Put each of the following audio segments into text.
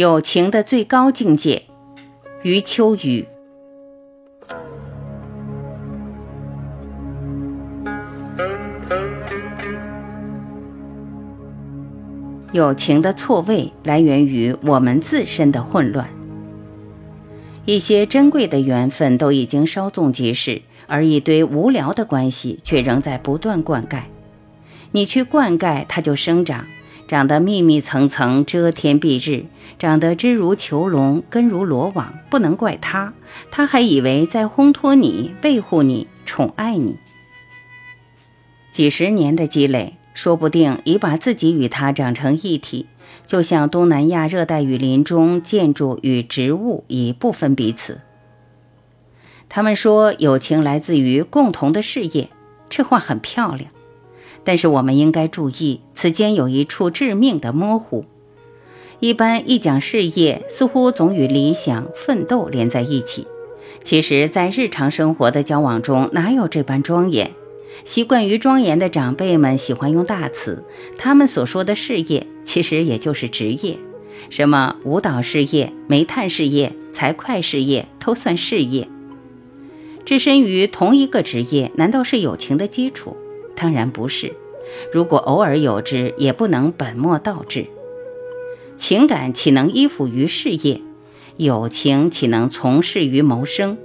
友情的最高境界，余秋雨。友情的错位来源于我们自身的混乱。一些珍贵的缘分都已经稍纵即逝，而一堆无聊的关系却仍在不断灌溉。你去灌溉，它就生长，长得密密层层，遮天蔽日，长得枝如囚笼，根如罗网。不能怪他，他还以为在烘托你、维护你、宠爱你。几十年的积累。说不定已把自己与他长成一体，就像东南亚热带雨林中建筑与植物已不分彼此。他们说友情来自于共同的事业，这话很漂亮，但是我们应该注意，此间有一处致命的模糊。一般一讲事业，似乎总与理想、奋斗连在一起，其实，在日常生活的交往中，哪有这般庄严？习惯于庄严的长辈们喜欢用大词，他们所说的事业，其实也就是职业，什么舞蹈事业、煤炭事业、财会事业，都算事业。置身于同一个职业，难道是友情的基础？当然不是。如果偶尔有之，也不能本末倒置。情感岂能依附于事业？友情岂能从事于谋生？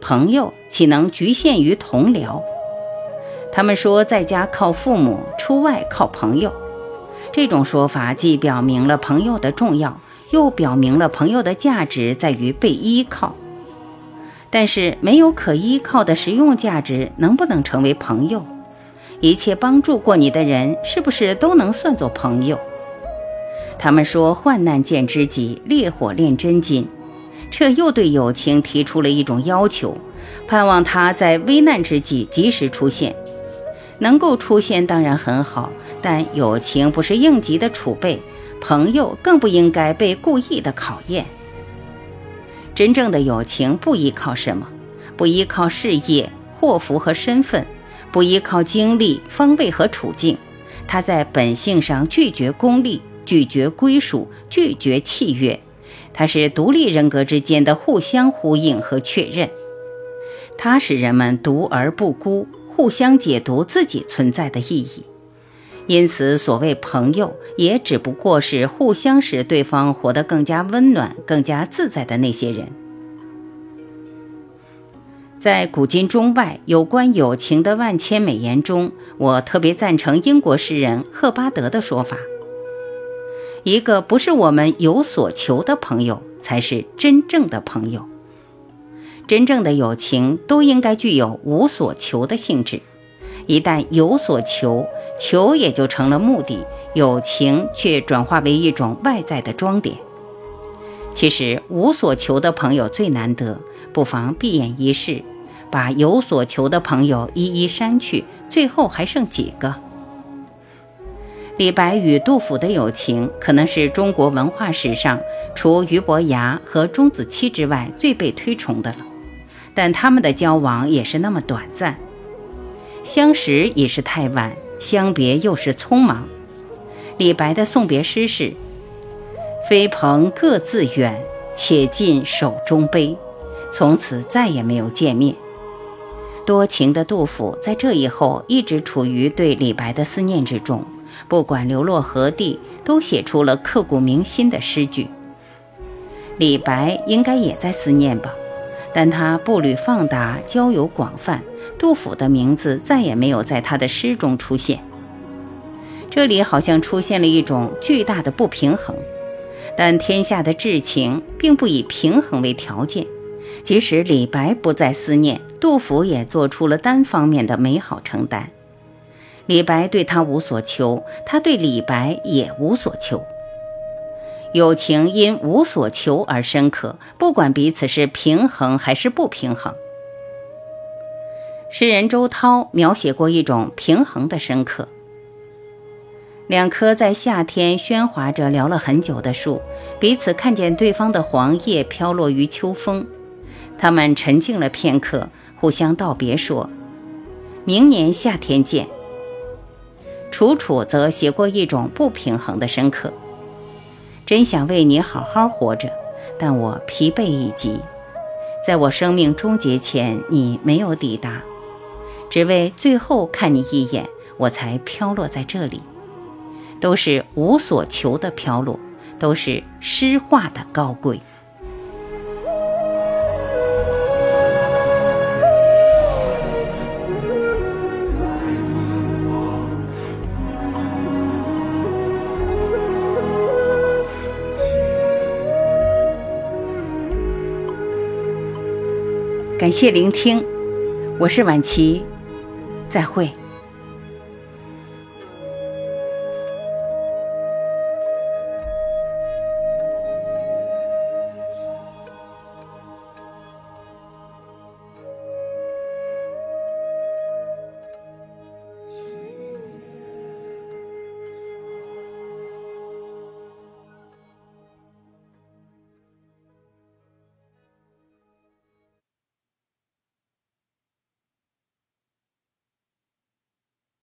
朋友岂能局限于同僚？他们说，在家靠父母，出外靠朋友。这种说法既表明了朋友的重要，又表明了朋友的价值在于被依靠。但是，没有可依靠的实用价值，能不能成为朋友？一切帮助过你的人，是不是都能算作朋友？他们说，患难见知己，烈火炼真金。这又对友情提出了一种要求，盼望他在危难之际及时出现。能够出现当然很好，但友情不是应急的储备，朋友更不应该被故意的考验。真正的友情不依靠什么，不依靠事业、祸福和身份，不依靠经历、方位和处境，它在本性上拒绝功利，拒绝归属，拒绝契约，它是独立人格之间的互相呼应和确认，它使人们独而不孤。互相解读自己存在的意义，因此，所谓朋友，也只不过是互相使对方活得更加温暖、更加自在的那些人。在古今中外有关友情的万千美言中，我特别赞成英国诗人赫巴德的说法：一个不是我们有所求的朋友，才是真正的朋友。真正的友情都应该具有无所求的性质，一旦有所求，求也就成了目的，友情却转化为一种外在的装点。其实无所求的朋友最难得，不妨闭眼一试，把有所求的朋友一一删去，最后还剩几个？李白与杜甫的友情，可能是中国文化史上除俞伯牙和钟子期之外最被推崇的了。但他们的交往也是那么短暂，相识已是太晚，相别又是匆忙。李白的送别诗是：“飞蓬各自远，且尽手中杯。”从此再也没有见面。多情的杜甫在这以后一直处于对李白的思念之中，不管流落何地，都写出了刻骨铭心的诗句。李白应该也在思念吧。但他步履放达，交友广泛，杜甫的名字再也没有在他的诗中出现。这里好像出现了一种巨大的不平衡。但天下的至情并不以平衡为条件，即使李白不再思念，杜甫也做出了单方面的美好承担。李白对他无所求，他对李白也无所求。友情因无所求而深刻，不管彼此是平衡还是不平衡。诗人周涛描写过一种平衡的深刻：两棵在夏天喧哗着聊了很久的树，彼此看见对方的黄叶飘落于秋风，他们沉静了片刻，互相道别说：“明年夏天见。”楚楚则写过一种不平衡的深刻。真想为你好好活着，但我疲惫已极。在我生命终结前，你没有抵达，只为最后看你一眼，我才飘落在这里。都是无所求的飘落，都是诗化的高贵。感谢聆听，我是晚琪，再会。